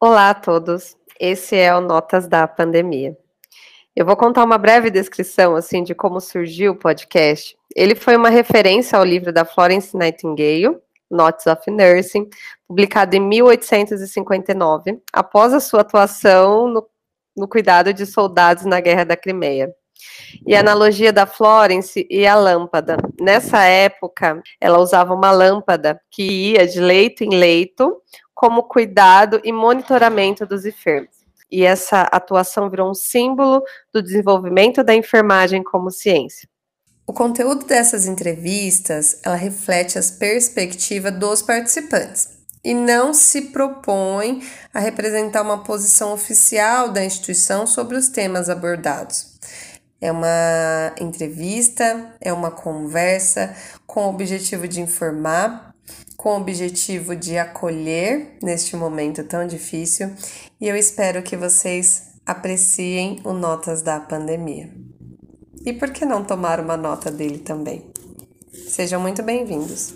Olá a todos, esse é o Notas da Pandemia. Eu vou contar uma breve descrição assim de como surgiu o podcast. Ele foi uma referência ao livro da Florence Nightingale, Notes of Nursing, publicado em 1859, após a sua atuação no, no cuidado de soldados na Guerra da Crimeia. E a analogia da Florence e a lâmpada. Nessa época, ela usava uma lâmpada que ia de leito em leito, como cuidado e monitoramento dos enfermos. E essa atuação virou um símbolo do desenvolvimento da enfermagem como ciência. O conteúdo dessas entrevistas, ela reflete as perspectivas dos participantes e não se propõe a representar uma posição oficial da instituição sobre os temas abordados. É uma entrevista, é uma conversa com o objetivo de informar, com o objetivo de acolher neste momento tão difícil, e eu espero que vocês apreciem o Notas da Pandemia. E por que não tomar uma nota dele também? Sejam muito bem-vindos.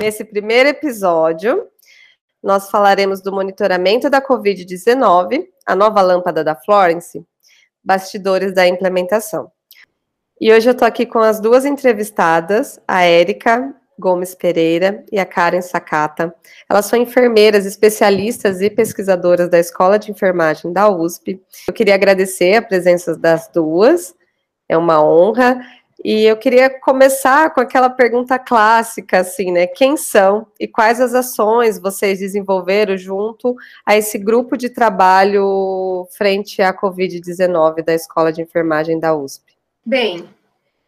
Nesse primeiro episódio, nós falaremos do monitoramento da Covid-19, a nova lâmpada da Florence, bastidores da implementação. E hoje eu estou aqui com as duas entrevistadas, a Érica Gomes Pereira e a Karen Sakata. Elas são enfermeiras, especialistas e pesquisadoras da Escola de Enfermagem da USP. Eu queria agradecer a presença das duas, é uma honra. E eu queria começar com aquela pergunta clássica, assim, né? Quem são e quais as ações vocês desenvolveram junto a esse grupo de trabalho frente à Covid-19 da Escola de Enfermagem da USP? Bem,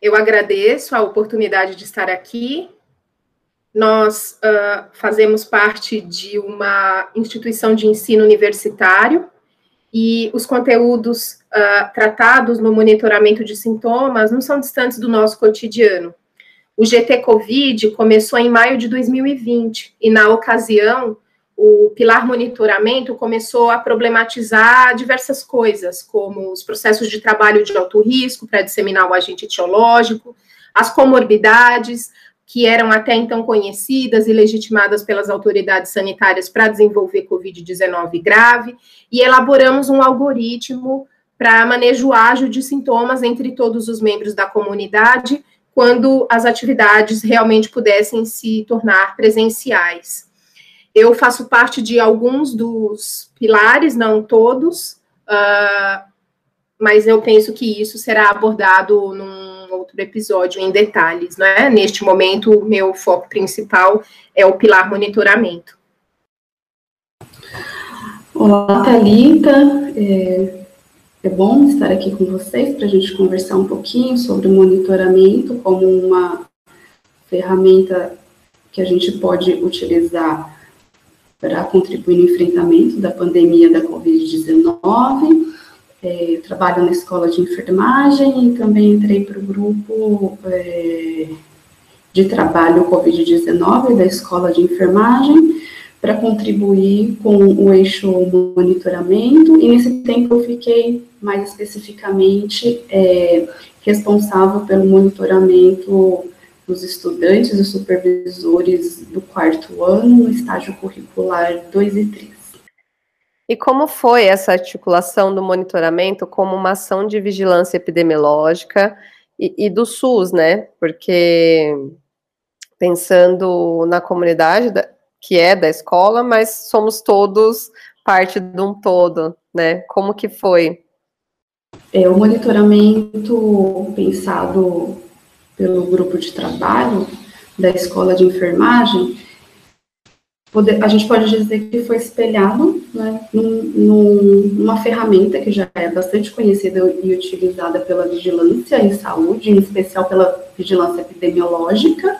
eu agradeço a oportunidade de estar aqui. Nós uh, fazemos parte de uma instituição de ensino universitário e os conteúdos uh, tratados no monitoramento de sintomas não são distantes do nosso cotidiano. O GT Covid começou em maio de 2020 e, na ocasião, o pilar monitoramento começou a problematizar diversas coisas, como os processos de trabalho de alto risco para disseminar o agente etiológico, as comorbidades, que eram até então conhecidas e legitimadas pelas autoridades sanitárias para desenvolver Covid-19 grave, e elaboramos um algoritmo para manejo ágil de sintomas entre todos os membros da comunidade, quando as atividades realmente pudessem se tornar presenciais. Eu faço parte de alguns dos pilares, não todos, uh, mas eu penso que isso será abordado num outro episódio em detalhes, né? Neste momento, o meu foco principal é o pilar monitoramento. Olá, Thalita. É, é bom estar aqui com vocês para a gente conversar um pouquinho sobre o monitoramento como uma ferramenta que a gente pode utilizar para contribuir no enfrentamento da pandemia da Covid-19 é, trabalho na escola de enfermagem e também entrei para o grupo é, de trabalho Covid-19 da escola de enfermagem para contribuir com o eixo monitoramento e nesse tempo eu fiquei mais especificamente é, responsável pelo monitoramento dos estudantes e supervisores do quarto ano no estágio curricular 2 e 3. E como foi essa articulação do monitoramento como uma ação de vigilância epidemiológica e, e do SUS, né? Porque pensando na comunidade da, que é da escola, mas somos todos parte de um todo, né? Como que foi? É, o monitoramento pensado pelo grupo de trabalho da escola de enfermagem a gente pode dizer que foi espelhado né, num, num, numa ferramenta que já é bastante conhecida e utilizada pela vigilância em saúde, em especial pela vigilância epidemiológica,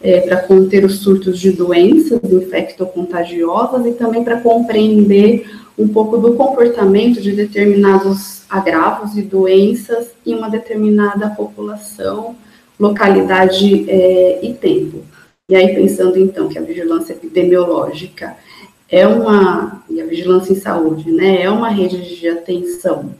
é, para conter os surtos de doenças infectocontagiosas e também para compreender um pouco do comportamento de determinados agravos e doenças em uma determinada população, localidade é, e tempo. E aí, pensando então que a vigilância epidemiológica é uma, e a vigilância em saúde, né, é uma rede de atenção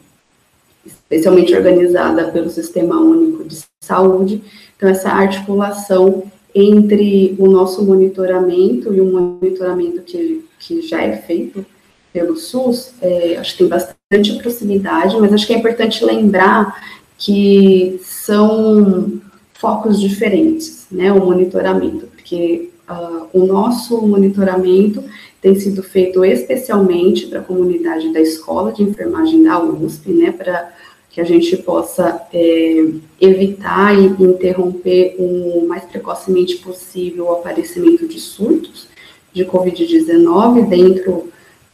especialmente organizada pelo Sistema Único de Saúde, então essa articulação entre o nosso monitoramento e o monitoramento que, que já é feito pelo SUS, é, acho que tem bastante proximidade, mas acho que é importante lembrar que são focos diferentes, né, o monitoramento, porque uh, o nosso monitoramento tem sido feito especialmente para a comunidade da escola de enfermagem da USP, né, para que a gente possa é, evitar e interromper o mais precocemente possível o aparecimento de surtos de Covid-19 dentro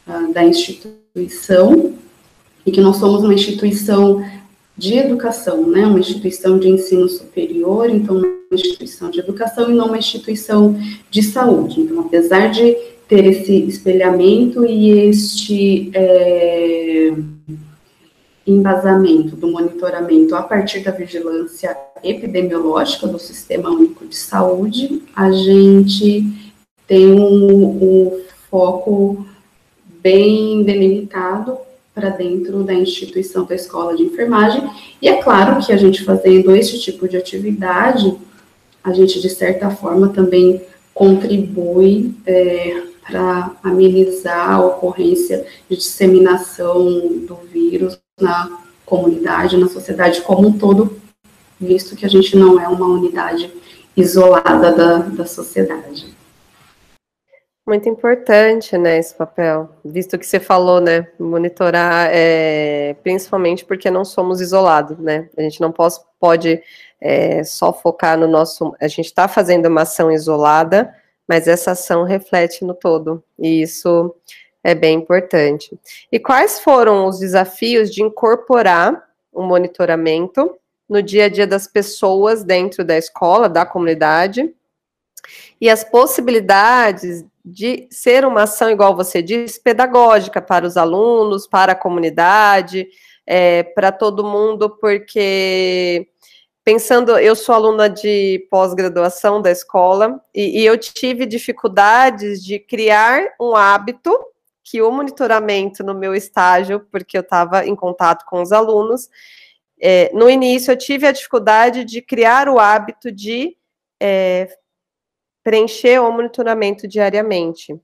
uh, da instituição, e que nós somos uma instituição de educação, né, uma instituição de ensino superior, então uma instituição de educação e não uma instituição de saúde. Então, apesar de ter esse espelhamento e este é, embasamento do monitoramento a partir da vigilância epidemiológica do Sistema Único de Saúde, a gente tem um, um foco bem delimitado para dentro da instituição da escola de enfermagem. E é claro que a gente fazendo esse tipo de atividade, a gente de certa forma também contribui é, para amenizar a ocorrência de disseminação do vírus na comunidade, na sociedade como um todo, visto que a gente não é uma unidade isolada da, da sociedade. Muito importante, né, esse papel, visto que você falou, né, monitorar, é, principalmente porque não somos isolados, né, a gente não pode, pode é, só focar no nosso, a gente está fazendo uma ação isolada, mas essa ação reflete no todo, e isso é bem importante. E quais foram os desafios de incorporar o monitoramento no dia a dia das pessoas dentro da escola, da comunidade, e as possibilidades de ser uma ação, igual você disse, pedagógica para os alunos, para a comunidade, é, para todo mundo, porque pensando, eu sou aluna de pós-graduação da escola e, e, eu tive dificuldades de criar um hábito que o monitoramento no meu estágio, porque eu estava em contato com os alunos, é, no início eu tive a dificuldade de criar o hábito de é, preencher o monitoramento diariamente.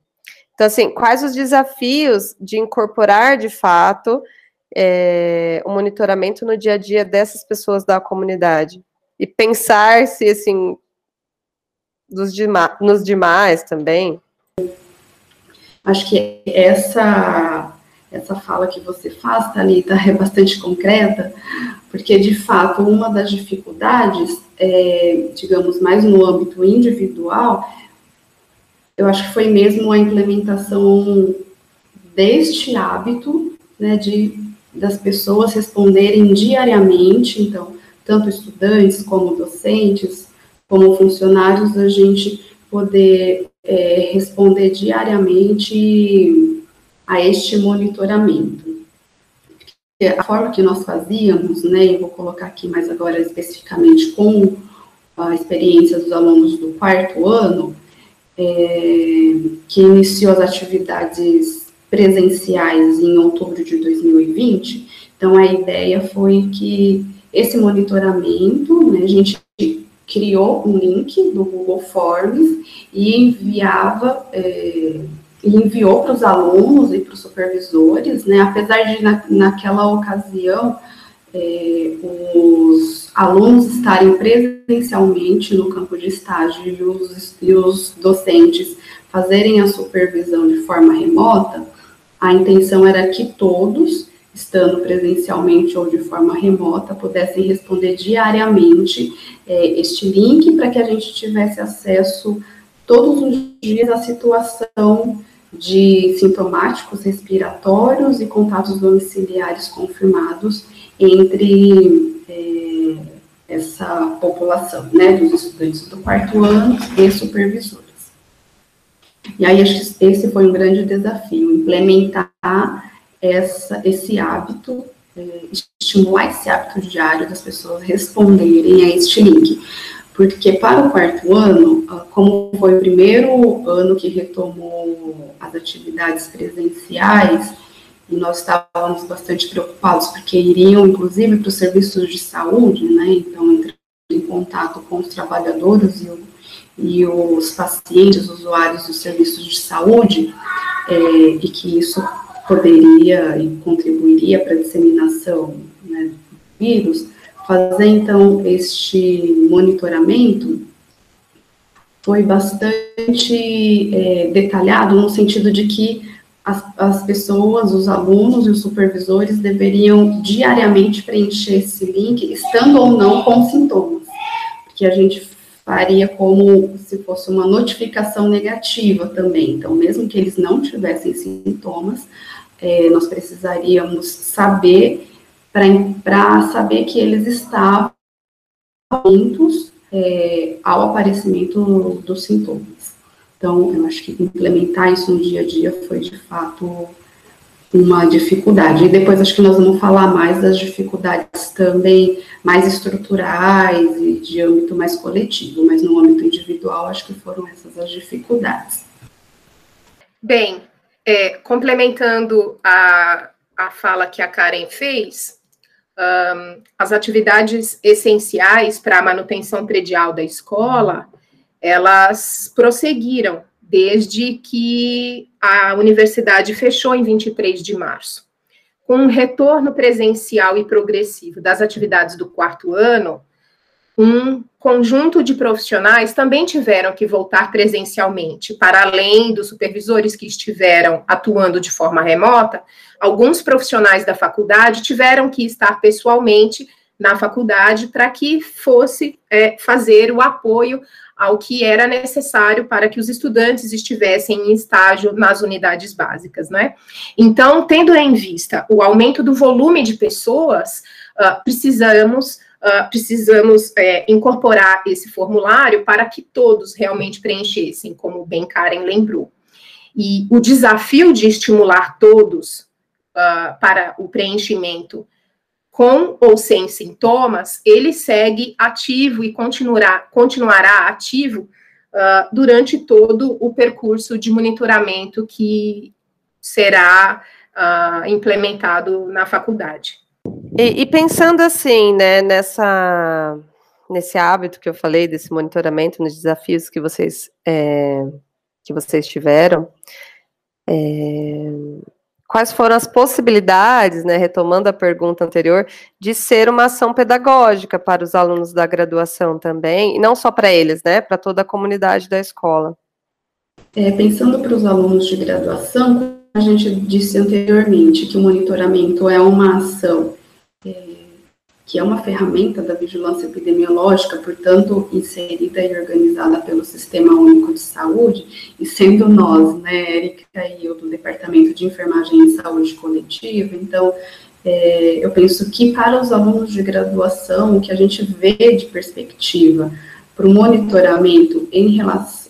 Então, assim, quais os desafios de incorporar de fato é, o monitoramento no dia a dia dessas pessoas da comunidade? E pensar se, assim, dos nos demais também. Acho que essa essa fala que você faz, Thalita, é bastante concreta, porque, de fato, uma das dificuldades é, digamos, mais no âmbito individual, eu acho que foi mesmo a implementação deste hábito, né, de das pessoas responderem diariamente, então, tanto estudantes como docentes, como funcionários, a gente poder é, responder diariamente a este monitoramento a forma que nós fazíamos, né, e vou colocar aqui mais agora especificamente com a experiência dos alunos do quarto ano, é, que iniciou as atividades presenciais em outubro de 2020. Então, a ideia foi que esse monitoramento, né, a gente criou um link do Google Forms e enviava é, enviou para os alunos e para os supervisores, né? Apesar de na, naquela ocasião é, os alunos estarem presencialmente no campo de estágio e os, e os docentes fazerem a supervisão de forma remota, a intenção era que todos, estando presencialmente ou de forma remota, pudessem responder diariamente é, este link para que a gente tivesse acesso todos os dias à situação de sintomáticos respiratórios e contatos domiciliares confirmados entre é, essa população, né, dos estudantes do quarto ano e supervisores. E aí, esse foi um grande desafio, implementar essa, esse hábito, é, estimular esse hábito diário das pessoas responderem a este link porque para o quarto ano, ah, como foi o primeiro ano que retomou as atividades presenciais, e nós estávamos bastante preocupados, porque iriam, inclusive, para os serviços de saúde, né, então, entrando em contato com os trabalhadores e, o, e os pacientes, usuários dos serviços de saúde, é, e que isso poderia e contribuiria para a disseminação né, do vírus, fazer então este monitoramento foi bastante é, detalhado no sentido de que as, as pessoas, os alunos e os supervisores deveriam diariamente preencher esse link, estando ou não com sintomas, porque a gente faria como se fosse uma notificação negativa também. Então, mesmo que eles não tivessem sintomas, é, nós precisaríamos saber para saber que eles estavam juntos é, ao aparecimento dos sintomas. Então, eu acho que implementar isso no dia a dia foi de fato uma dificuldade. E depois acho que nós vamos falar mais das dificuldades também mais estruturais e de âmbito mais coletivo, mas no âmbito individual acho que foram essas as dificuldades. Bem, é, complementando a, a fala que a Karen fez, um, as atividades essenciais para a manutenção predial da escola, elas prosseguiram desde que a universidade fechou em 23 de março. Com um retorno presencial e progressivo das atividades do quarto ano, um conjunto de profissionais também tiveram que voltar presencialmente, para além dos supervisores que estiveram atuando de forma remota, alguns profissionais da faculdade tiveram que estar pessoalmente na faculdade para que fosse é, fazer o apoio ao que era necessário para que os estudantes estivessem em estágio nas unidades básicas, né? Então, tendo em vista o aumento do volume de pessoas, uh, precisamos uh, precisamos é, incorporar esse formulário para que todos realmente preenchessem, como bem Karen lembrou. E o desafio de estimular todos uh, para o preenchimento com ou sem sintomas, ele segue ativo e continuará, continuará ativo uh, durante todo o percurso de monitoramento que será uh, implementado na faculdade. E, e, pensando assim, né, nessa, nesse hábito que eu falei, desse monitoramento, nos desafios que vocês, é, que vocês tiveram, é, quais foram as possibilidades, né, retomando a pergunta anterior, de ser uma ação pedagógica para os alunos da graduação também, e não só para eles, né, para toda a comunidade da escola? É, pensando para os alunos de graduação, a gente disse anteriormente que o monitoramento é uma ação que é uma ferramenta da vigilância epidemiológica, portanto, inserida e organizada pelo Sistema Único de Saúde, e sendo nós, né, Erika e eu, do Departamento de Enfermagem e Saúde Coletiva, então, é, eu penso que para os alunos de graduação, o que a gente vê de perspectiva para o monitoramento em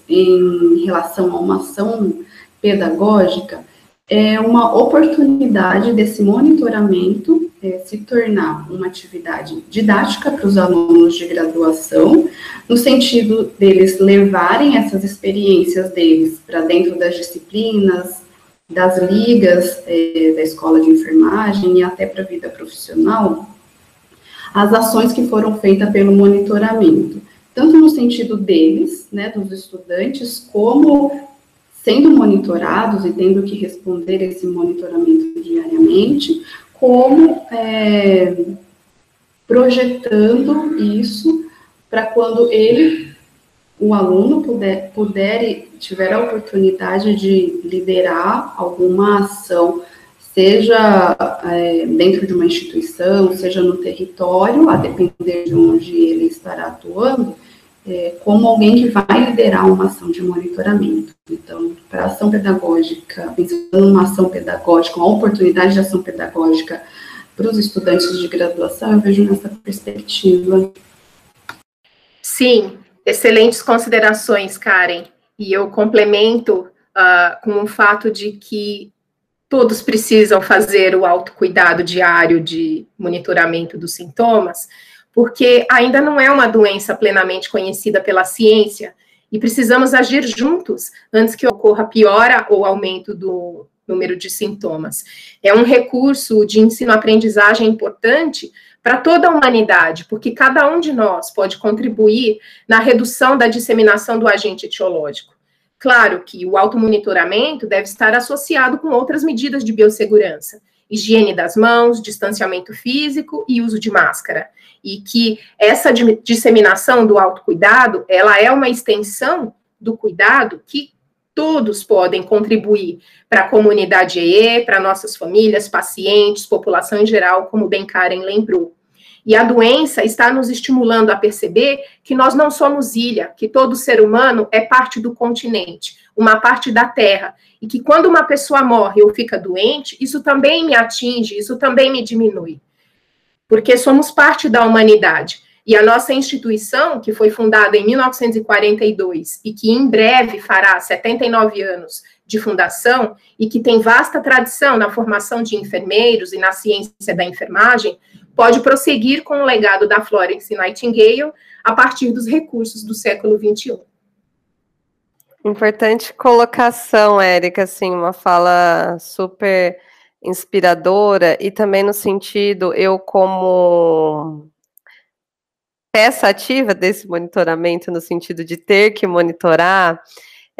em relação a uma ação pedagógica, é uma oportunidade desse monitoramento é, se tornar uma atividade didática para os alunos de graduação, no sentido deles levarem essas experiências deles para dentro das disciplinas, das ligas é, da escola de enfermagem e até para a vida profissional, as ações que foram feitas pelo monitoramento, tanto no sentido deles, né, dos estudantes, como sendo monitorados e tendo que responder esse monitoramento diariamente, como é, projetando isso para quando ele, o aluno, puder, puder e tiver a oportunidade de liderar alguma ação, seja é, dentro de uma instituição, seja no território, a depender de onde ele estará atuando, é, como alguém que vai liderar uma ação de monitoramento. Então, para ação pedagógica, pensando numa ação pedagógica, uma oportunidade de ação pedagógica para os estudantes de graduação, eu vejo nessa perspectiva. Sim, excelentes considerações, Karen. E eu complemento uh, com o fato de que todos precisam fazer o autocuidado diário de monitoramento dos sintomas, porque ainda não é uma doença plenamente conhecida pela ciência e precisamos agir juntos antes que ocorra piora ou aumento do número de sintomas. É um recurso de ensino-aprendizagem importante para toda a humanidade, porque cada um de nós pode contribuir na redução da disseminação do agente etiológico. Claro que o automonitoramento deve estar associado com outras medidas de biossegurança, higiene das mãos, distanciamento físico e uso de máscara. E que essa disseminação do autocuidado, ela é uma extensão do cuidado que todos podem contribuir para a comunidade EE, para nossas famílias, pacientes, população em geral, como bem Karen lembrou. E a doença está nos estimulando a perceber que nós não somos ilha, que todo ser humano é parte do continente, uma parte da Terra, e que quando uma pessoa morre ou fica doente, isso também me atinge, isso também me diminui. Porque somos parte da humanidade. E a nossa instituição, que foi fundada em 1942 e que em breve fará 79 anos de fundação e que tem vasta tradição na formação de enfermeiros e na ciência da enfermagem, pode prosseguir com o legado da Florence Nightingale a partir dos recursos do século XXI. Importante colocação, Érica, assim, uma fala super inspiradora e também no sentido, eu como peça ativa desse monitoramento, no sentido de ter que monitorar,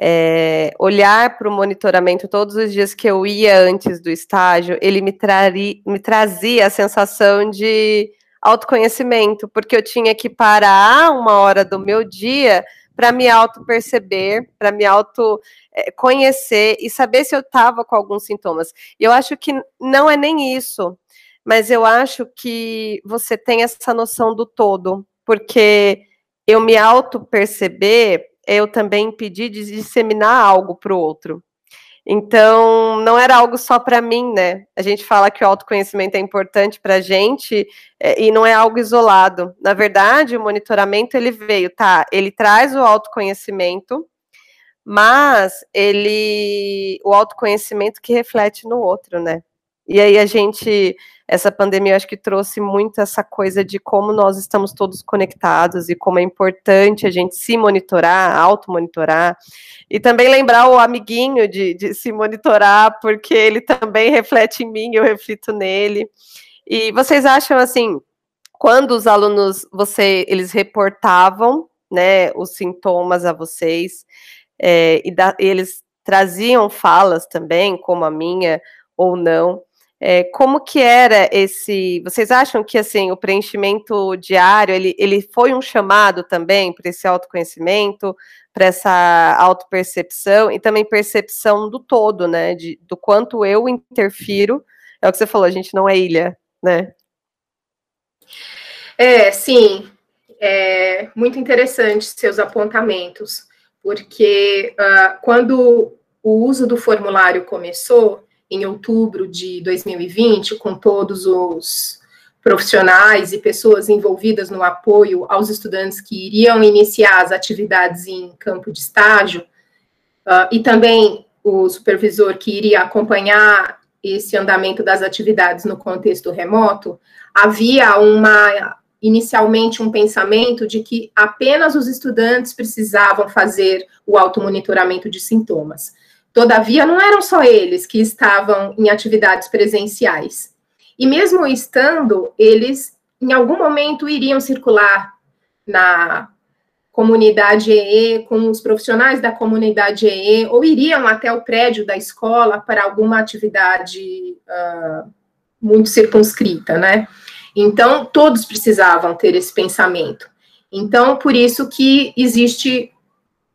é, olhar para o monitoramento todos os dias que eu ia antes do estágio, ele me, trari, me trazia a sensação de autoconhecimento, porque eu tinha que parar uma hora do meu dia para me auto-perceber, para me auto-conhecer e saber se eu estava com alguns sintomas. E eu acho que não é nem isso, mas eu acho que você tem essa noção do todo, porque eu me auto-perceber eu também impedir de disseminar algo para o outro. Então, não era algo só para mim, né? A gente fala que o autoconhecimento é importante para a gente é, e não é algo isolado. Na verdade, o monitoramento ele veio, tá? Ele traz o autoconhecimento, mas ele o autoconhecimento que reflete no outro, né? E aí a gente essa pandemia acho que trouxe muito essa coisa de como nós estamos todos conectados e como é importante a gente se monitorar, auto-monitorar, e também lembrar o amiguinho de, de se monitorar, porque ele também reflete em mim, eu reflito nele. E vocês acham assim, quando os alunos, você, eles reportavam, né, os sintomas a vocês, é, e, da, eles traziam falas também, como a minha, ou não, é, como que era esse? Vocês acham que assim o preenchimento diário ele, ele foi um chamado também para esse autoconhecimento, para essa autopercepção e também percepção do todo, né? De, do quanto eu interfiro. É o que você falou, a gente não é ilha, né? É, sim. É muito interessante seus apontamentos, porque uh, quando o uso do formulário começou, em outubro de 2020, com todos os profissionais e pessoas envolvidas no apoio aos estudantes que iriam iniciar as atividades em campo de estágio, uh, e também o supervisor que iria acompanhar esse andamento das atividades no contexto remoto, havia uma inicialmente um pensamento de que apenas os estudantes precisavam fazer o automonitoramento de sintomas. Todavia, não eram só eles que estavam em atividades presenciais. E mesmo estando, eles em algum momento iriam circular na comunidade EE com os profissionais da comunidade EE ou iriam até o prédio da escola para alguma atividade uh, muito circunscrita, né? Então, todos precisavam ter esse pensamento. Então, por isso que existe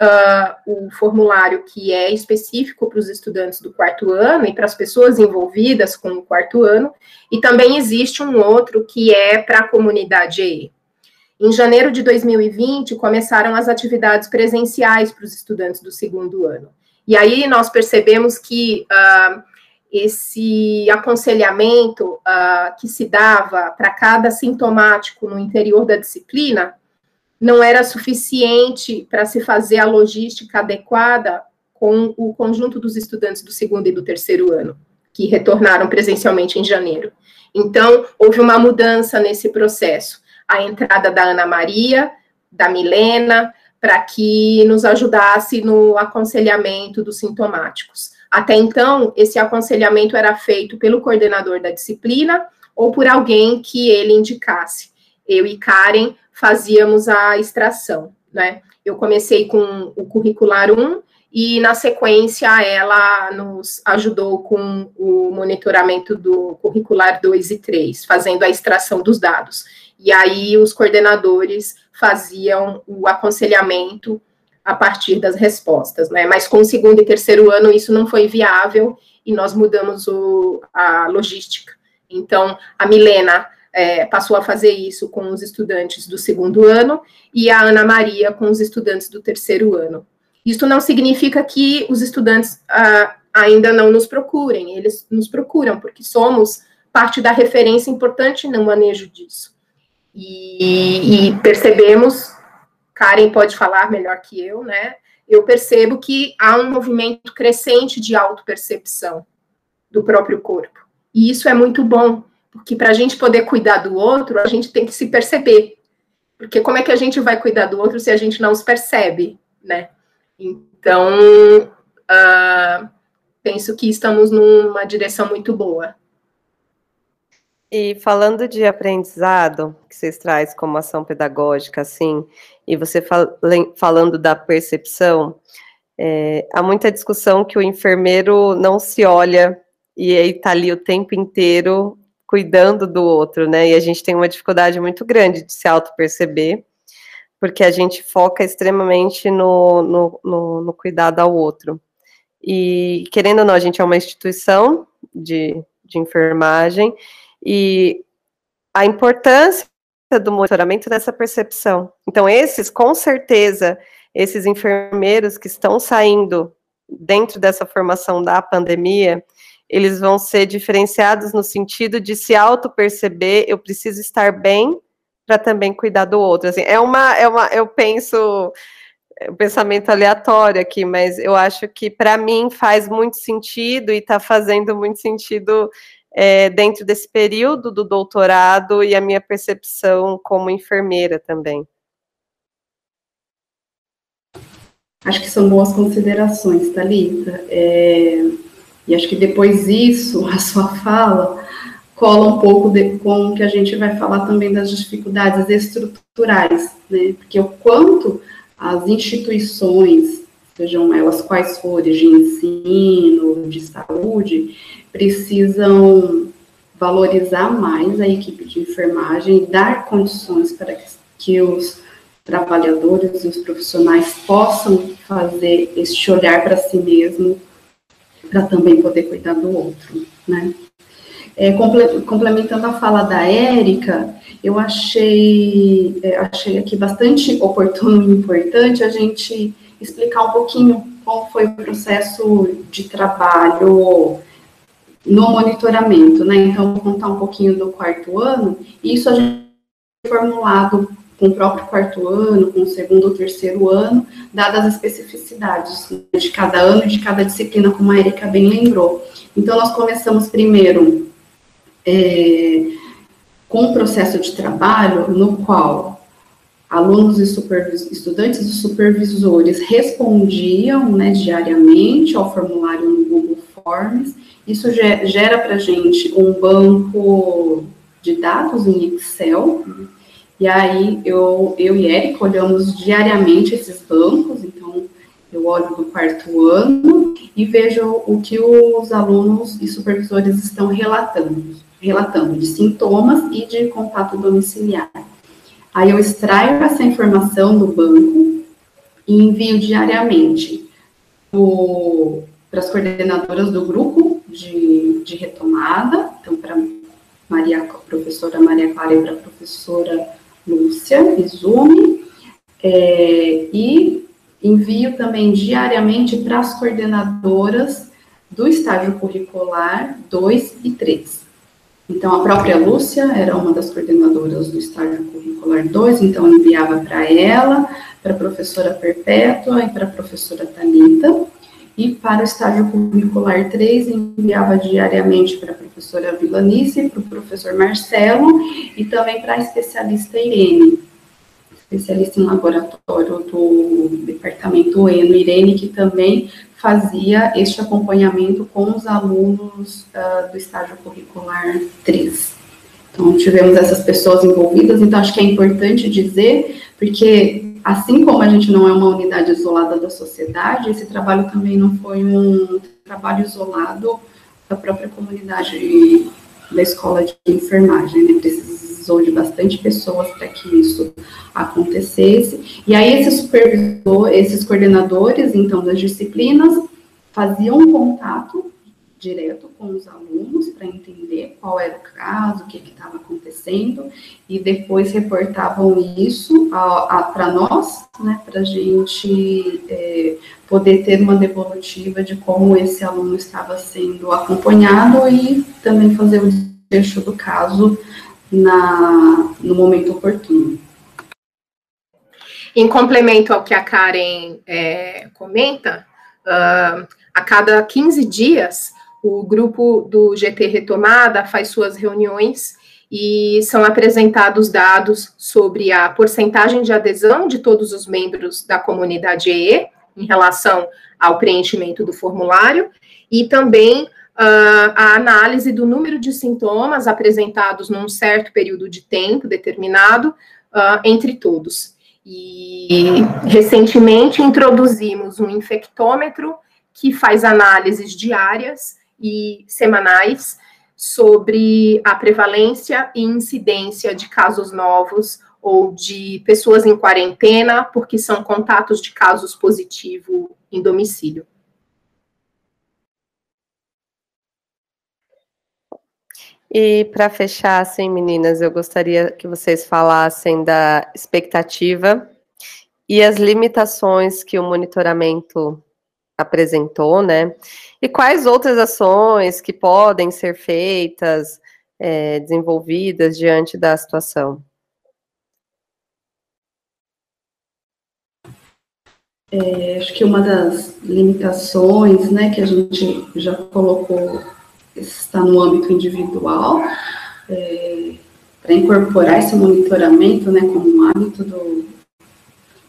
uh, o formulário que é específico para os estudantes do quarto ano e para as pessoas envolvidas com o quarto ano, e também existe um outro que é para a comunidade EE. Em janeiro de 2020, começaram as atividades presenciais para os estudantes do segundo ano. E aí nós percebemos que uh, esse aconselhamento uh, que se dava para cada sintomático no interior da disciplina não era suficiente para se fazer a logística adequada com o conjunto dos estudantes do segundo e do terceiro ano, que retornaram presencialmente em janeiro. Então, houve uma mudança nesse processo. A entrada da Ana Maria, da Milena, para que nos ajudasse no aconselhamento dos sintomáticos. Até então, esse aconselhamento era feito pelo coordenador da disciplina ou por alguém que ele indicasse. Eu e Karen fazíamos a extração, né? Eu comecei com o curricular 1 e na sequência ela nos ajudou com o monitoramento do curricular 2 e 3, fazendo a extração dos dados. E aí os coordenadores faziam o aconselhamento a partir das respostas, né? Mas com o segundo e terceiro ano isso não foi viável e nós mudamos o, a logística. Então, a Milena é, passou a fazer isso com os estudantes do segundo ano e a Ana Maria com os estudantes do terceiro ano. Isso não significa que os estudantes ah, ainda não nos procurem, eles nos procuram, porque somos parte da referência importante no manejo disso. E, e percebemos, Karen pode falar melhor que eu, né? Eu percebo que há um movimento crescente de autopercepção do próprio corpo. E isso é muito bom, porque para a gente poder cuidar do outro, a gente tem que se perceber. Porque como é que a gente vai cuidar do outro se a gente não se percebe, né? Então, uh, penso que estamos numa direção muito boa. E falando de aprendizado, que vocês traz como ação pedagógica, assim, e você fal falando da percepção, é, há muita discussão que o enfermeiro não se olha e está ali o tempo inteiro cuidando do outro, né? E a gente tem uma dificuldade muito grande de se auto-perceber porque a gente foca extremamente no, no, no, no cuidado ao outro. E, querendo ou não, a gente é uma instituição de, de enfermagem, e a importância do monitoramento dessa percepção. Então, esses, com certeza, esses enfermeiros que estão saindo dentro dessa formação da pandemia, eles vão ser diferenciados no sentido de se auto-perceber, eu preciso estar bem para também cuidar do outro. Assim, é uma, é uma, eu penso é um pensamento aleatório aqui, mas eu acho que para mim faz muito sentido e está fazendo muito sentido é, dentro desse período do doutorado e a minha percepção como enfermeira também. Acho que são boas considerações, Thalita. É, e acho que depois disso, a sua fala, cola um pouco de, com o que a gente vai falar também das dificuldades estruturais, né? Porque o quanto as instituições, sejam elas quais forem, de ensino, de saúde, precisam valorizar mais a equipe de enfermagem dar condições para que, que os trabalhadores e os profissionais possam fazer este olhar para si mesmo, para também poder cuidar do outro, né? É, complementando a fala da Érica, eu achei, é, achei aqui bastante oportuno e importante a gente explicar um pouquinho como foi o processo de trabalho no monitoramento, né? Então, vou contar um pouquinho do quarto ano, isso a gente formulado com o próprio quarto ano, com o segundo ou terceiro ano, dadas as especificidades de cada ano e de cada disciplina, como a Erika bem lembrou. Então, nós começamos primeiro é, com um processo de trabalho no qual alunos e estudantes e supervisores respondiam né, diariamente ao formulário no Google Isso gera para a gente um banco de dados em Excel. E aí eu, eu e Eric olhamos diariamente esses bancos, então eu olho do quarto ano e vejo o que os alunos e supervisores estão relatando relatando de sintomas e de contato domiciliar. Aí eu extraio essa informação do banco e envio diariamente para as coordenadoras do grupo de, de retomada, então para Maria, professora Maria Clara e para a professora Lúcia Izumi, é, e envio também diariamente para as coordenadoras do estágio curricular 2 e 3. Então, a própria Lúcia era uma das coordenadoras do estágio curricular 2, então enviava para ela, para a professora Perpétua e para a professora Talita, e para o estágio curricular 3, enviava diariamente para a professora Vilanice, para o professor Marcelo e também para a especialista Irene, especialista em laboratório do departamento ENO, Irene, que também fazia este acompanhamento com os alunos uh, do estágio curricular 3. Então, tivemos essas pessoas envolvidas, então acho que é importante dizer, porque assim como a gente não é uma unidade isolada da sociedade, esse trabalho também não foi um trabalho isolado da própria comunidade da escola de enfermagem, né? Precisou de bastante pessoas para que isso acontecesse. E aí, esse supervisor, esses coordenadores, então, das disciplinas, faziam um contato direto com os alunos para entender qual era o caso, o que estava acontecendo, e depois reportavam isso para nós, né, para a gente é, poder ter uma devolutiva de como esse aluno estava sendo acompanhado e também fazer o desfecho do caso na, no momento oportuno. Em complemento ao que a Karen é, comenta, uh, a cada 15 dias o grupo do GT Retomada faz suas reuniões e são apresentados dados sobre a porcentagem de adesão de todos os membros da comunidade EE em relação ao preenchimento do formulário e também uh, a análise do número de sintomas apresentados num certo período de tempo determinado uh, entre todos. E recentemente introduzimos um infectômetro que faz análises diárias e semanais sobre a prevalência e incidência de casos novos ou de pessoas em quarentena, porque são contatos de casos positivos em domicílio. E para fechar, assim, meninas, eu gostaria que vocês falassem da expectativa e as limitações que o monitoramento apresentou, né? E quais outras ações que podem ser feitas, é, desenvolvidas diante da situação? É, acho que uma das limitações, né, que a gente já colocou, está no âmbito individual, é, para incorporar esse monitoramento, né, como um hábito do,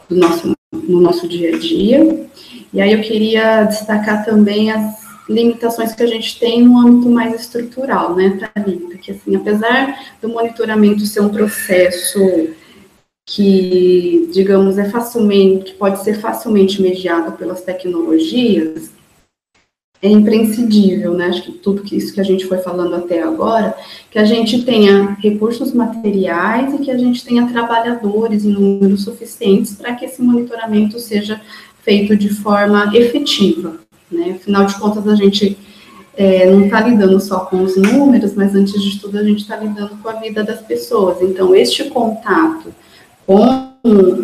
do nosso, no nosso dia a dia, e aí eu queria destacar também as limitações que a gente tem no âmbito mais estrutural, né, Thalita? Que, assim, apesar do monitoramento ser um processo que, digamos, é facilmente, que pode ser facilmente mediado pelas tecnologias, é imprescindível, né? Acho que tudo que isso que a gente foi falando até agora, que a gente tenha recursos materiais e que a gente tenha trabalhadores em números suficientes para que esse monitoramento seja feito de forma efetiva. Né? Afinal de contas, a gente é, não está lidando só com os números, mas antes de tudo, a gente está lidando com a vida das pessoas. Então, este contato com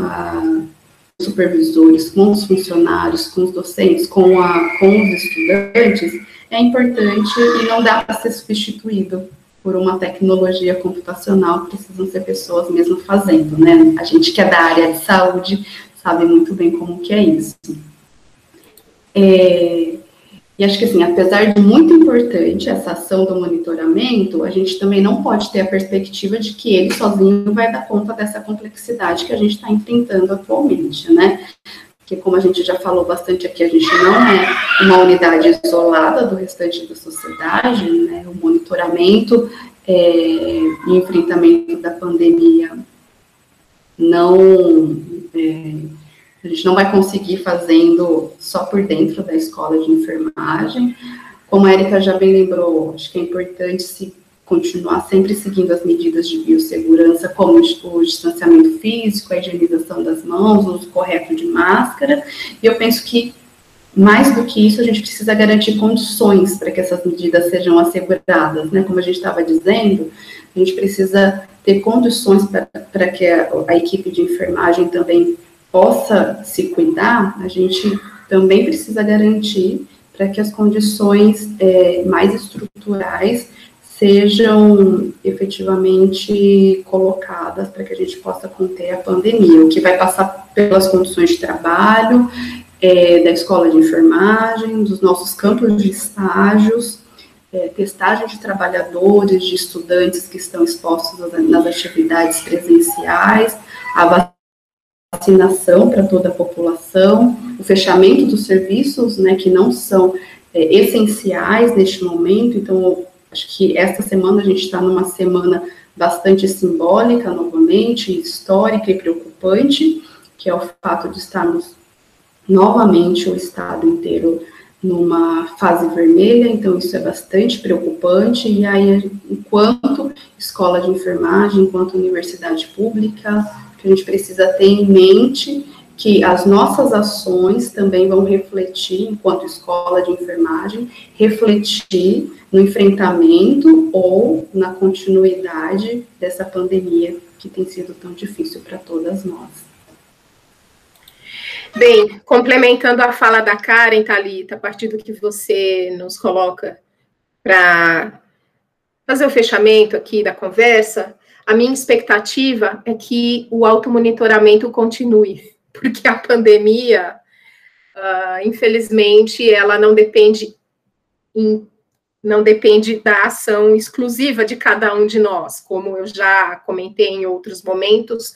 a, supervisores, com os funcionários, com os docentes, com, a, com os estudantes, é importante e não dá para ser substituído por uma tecnologia computacional, precisam ser pessoas mesmo fazendo, né? A gente que é da área de saúde sabe muito bem como que é isso. É, e acho que, assim, apesar de muito importante essa ação do monitoramento, a gente também não pode ter a perspectiva de que ele sozinho vai dar conta dessa complexidade que a gente está enfrentando atualmente, né? Porque, como a gente já falou bastante aqui, a gente não é uma unidade isolada do restante da sociedade, né? O monitoramento é, e enfrentamento da pandemia não é, a gente não vai conseguir fazendo só por dentro da escola de enfermagem. Como a Erika já bem lembrou, acho que é importante se continuar sempre seguindo as medidas de biossegurança, como o distanciamento físico, a higienização das mãos, o uso correto de máscara. E eu penso que, mais do que isso, a gente precisa garantir condições para que essas medidas sejam asseguradas, né? Como a gente estava dizendo, a gente precisa ter condições para que a, a equipe de enfermagem também possa se cuidar, a gente também precisa garantir para que as condições é, mais estruturais sejam efetivamente colocadas para que a gente possa conter a pandemia, o que vai passar pelas condições de trabalho, é, da escola de enfermagem, dos nossos campos de estágios, é, testagem de trabalhadores, de estudantes que estão expostos nas atividades presenciais, a vacinação para toda a população, o fechamento dos serviços, né, que não são é, essenciais neste momento. Então, acho que esta semana a gente está numa semana bastante simbólica, novamente, histórica e preocupante, que é o fato de estarmos novamente o estado inteiro numa fase vermelha, então isso é bastante preocupante. E aí, enquanto escola de enfermagem, enquanto universidade pública, a gente precisa ter em mente que as nossas ações também vão refletir, enquanto escola de enfermagem, refletir no enfrentamento ou na continuidade dessa pandemia que tem sido tão difícil para todas nós. Bem, complementando a fala da Karen, Thalita, a partir do que você nos coloca para fazer o fechamento aqui da conversa, a minha expectativa é que o automonitoramento continue, porque a pandemia, uh, infelizmente, ela não depende em, não depende da ação exclusiva de cada um de nós, como eu já comentei em outros momentos,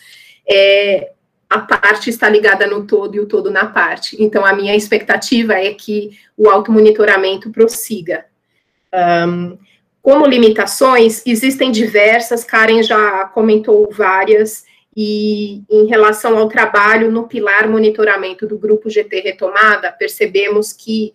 é, a parte está ligada no todo e o todo na parte. Então, a minha expectativa é que o automonitoramento prossiga. Um, como limitações, existem diversas, Karen já comentou várias, e em relação ao trabalho no pilar monitoramento do grupo GT Retomada, percebemos que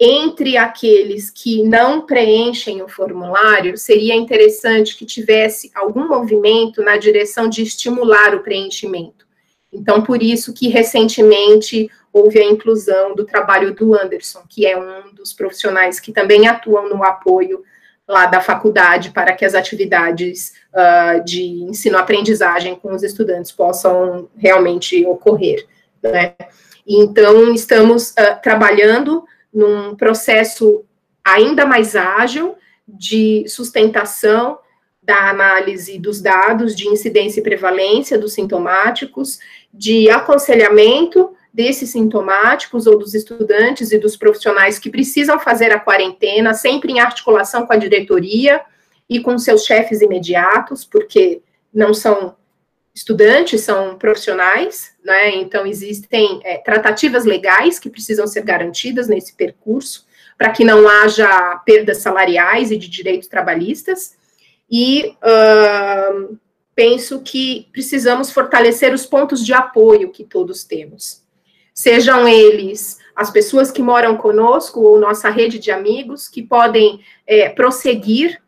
entre aqueles que não preenchem o formulário, seria interessante que tivesse algum movimento na direção de estimular o preenchimento. Então, por isso que recentemente houve a inclusão do trabalho do Anderson, que é um dos profissionais que também atuam no apoio lá da faculdade para que as atividades uh, de ensino-aprendizagem com os estudantes possam realmente ocorrer. Né? Então, estamos uh, trabalhando num processo ainda mais ágil de sustentação da análise dos dados de incidência e prevalência dos sintomáticos, de aconselhamento desses sintomáticos ou dos estudantes e dos profissionais que precisam fazer a quarentena, sempre em articulação com a diretoria e com seus chefes imediatos, porque não são estudantes, são profissionais, né? Então, existem é, tratativas legais que precisam ser garantidas nesse percurso, para que não haja perdas salariais e de direitos trabalhistas e uh, penso que precisamos fortalecer os pontos de apoio que todos temos. Sejam eles as pessoas que moram conosco ou nossa rede de amigos, que podem é, prosseguir,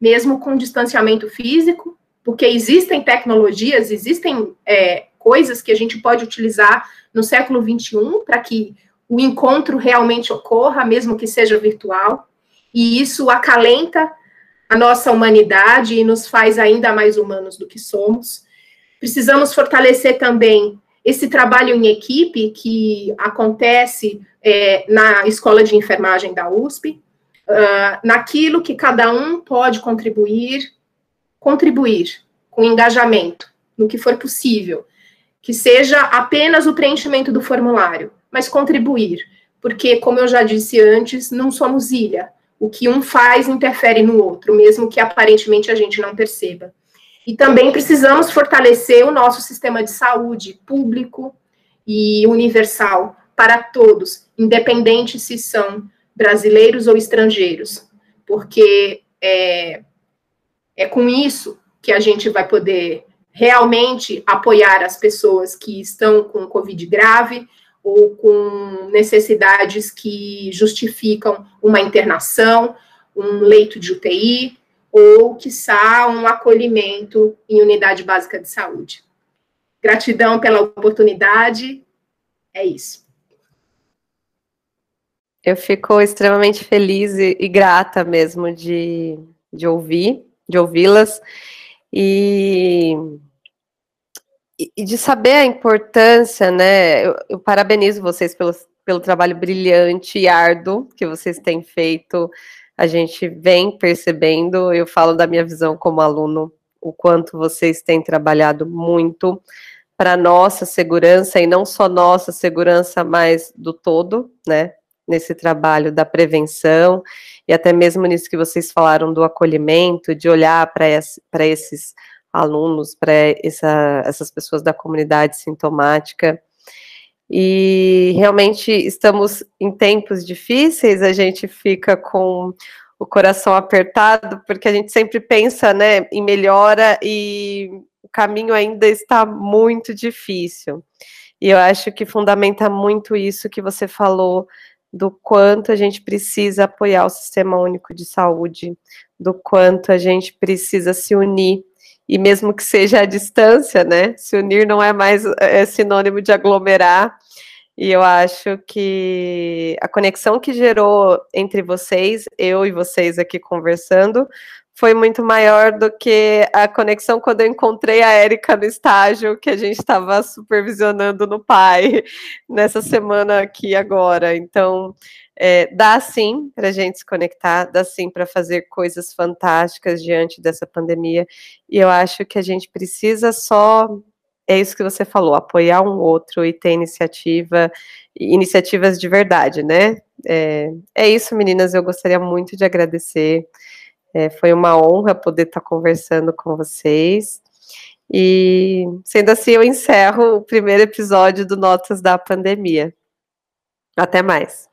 mesmo com distanciamento físico, porque existem tecnologias, existem é, coisas que a gente pode utilizar no século XXI para que o encontro realmente ocorra, mesmo que seja virtual, e isso acalenta a nossa humanidade e nos faz ainda mais humanos do que somos. Precisamos fortalecer também esse trabalho em equipe que acontece é, na Escola de Enfermagem da USP, uh, naquilo que cada um pode contribuir, contribuir com engajamento, no que for possível, que seja apenas o preenchimento do formulário, mas contribuir, porque, como eu já disse antes, não somos ilha, o que um faz interfere no outro, mesmo que aparentemente a gente não perceba. E também precisamos fortalecer o nosso sistema de saúde público e universal para todos, independente se são brasileiros ou estrangeiros, porque é, é com isso que a gente vai poder realmente apoiar as pessoas que estão com Covid grave, ou com necessidades que justificam uma internação, um leito de UTI, ou, quiçá, um acolhimento em unidade básica de saúde. Gratidão pela oportunidade, é isso. Eu fico extremamente feliz e, e grata mesmo de, de ouvir, de ouvi-las, e e de saber a importância, né? Eu, eu parabenizo vocês pelo, pelo trabalho brilhante e árduo que vocês têm feito. A gente vem percebendo, eu falo da minha visão como aluno, o quanto vocês têm trabalhado muito para nossa segurança, e não só nossa segurança, mas do todo, né? Nesse trabalho da prevenção, e até mesmo nisso que vocês falaram do acolhimento, de olhar para esses alunos, para essa, essas pessoas da comunidade sintomática. E realmente estamos em tempos difíceis, a gente fica com o coração apertado, porque a gente sempre pensa né, em melhora e o caminho ainda está muito difícil. E eu acho que fundamenta muito isso que você falou do quanto a gente precisa apoiar o Sistema Único de Saúde, do quanto a gente precisa se unir, e mesmo que seja à distância, né? Se unir não é mais é sinônimo de aglomerar. E eu acho que a conexão que gerou entre vocês, eu e vocês aqui conversando, foi muito maior do que a conexão quando eu encontrei a Érica no estágio que a gente estava supervisionando no pai nessa semana aqui agora. Então, é, dá sim para a gente se conectar, dá sim para fazer coisas fantásticas diante dessa pandemia. E eu acho que a gente precisa só é isso que você falou, apoiar um outro e ter iniciativa, iniciativas de verdade, né? É, é isso, meninas. Eu gostaria muito de agradecer é, foi uma honra poder estar conversando com vocês. E, sendo assim, eu encerro o primeiro episódio do Notas da Pandemia. Até mais.